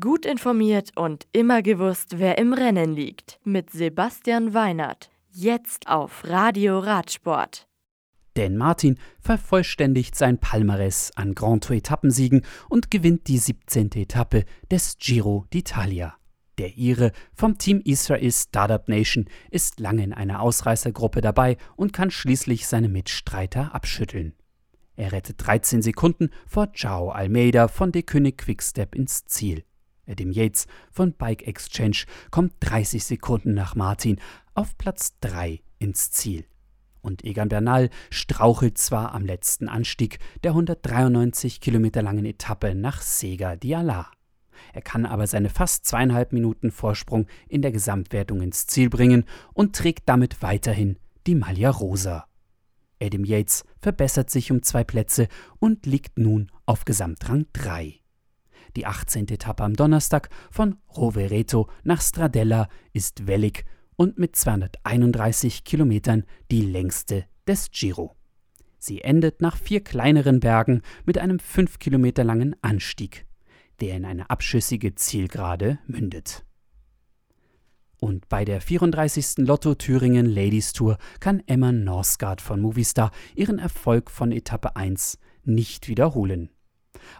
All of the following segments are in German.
Gut informiert und immer gewusst, wer im Rennen liegt. Mit Sebastian Weinert. Jetzt auf Radio Radsport. Dan Martin vervollständigt sein Palmares an Grand Tour-Etappensiegen und gewinnt die 17. Etappe des Giro d'Italia. Der Ire vom Team Israel Startup Nation ist lange in einer Ausreißergruppe dabei und kann schließlich seine Mitstreiter abschütteln. Er rettet 13 Sekunden vor Joao Almeida von De König Quickstep ins Ziel. Adam Yates von Bike Exchange kommt 30 Sekunden nach Martin auf Platz 3 ins Ziel. Und Egan Bernal strauchelt zwar am letzten Anstieg der 193 Kilometer langen Etappe nach Sega Diala. Er kann aber seine fast zweieinhalb Minuten Vorsprung in der Gesamtwertung ins Ziel bringen und trägt damit weiterhin die Maglia Rosa. Adam Yates verbessert sich um zwei Plätze und liegt nun auf Gesamtrang 3. Die 18. Etappe am Donnerstag von Rovereto nach Stradella ist wellig und mit 231 Kilometern die längste des Giro. Sie endet nach vier kleineren Bergen mit einem 5 Kilometer langen Anstieg, der in eine abschüssige Zielgerade mündet. Und bei der 34. Lotto Thüringen Ladies Tour kann Emma Norsgaard von Movistar ihren Erfolg von Etappe 1 nicht wiederholen.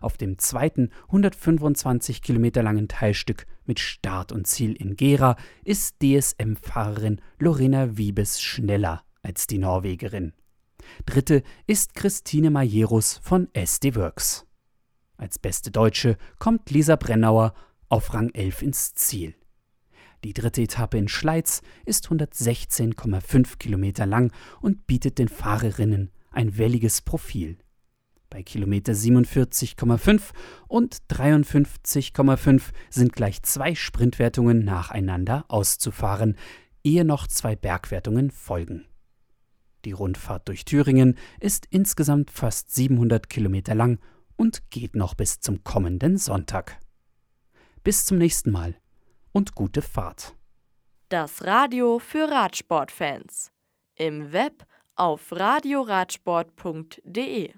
Auf dem zweiten 125 Kilometer langen Teilstück mit Start und Ziel in Gera ist DSM-Fahrerin Lorena Wiebes schneller als die Norwegerin. Dritte ist Christine Majerus von SD Works. Als beste Deutsche kommt Lisa Brennauer auf Rang 11 ins Ziel. Die dritte Etappe in Schleiz ist 116,5 Kilometer lang und bietet den Fahrerinnen ein welliges Profil. Bei Kilometer 47,5 und 53,5 sind gleich zwei Sprintwertungen nacheinander auszufahren, ehe noch zwei Bergwertungen folgen. Die Rundfahrt durch Thüringen ist insgesamt fast 700 Kilometer lang und geht noch bis zum kommenden Sonntag. Bis zum nächsten Mal und gute Fahrt. Das Radio für Radsportfans. Im Web auf radioradsport.de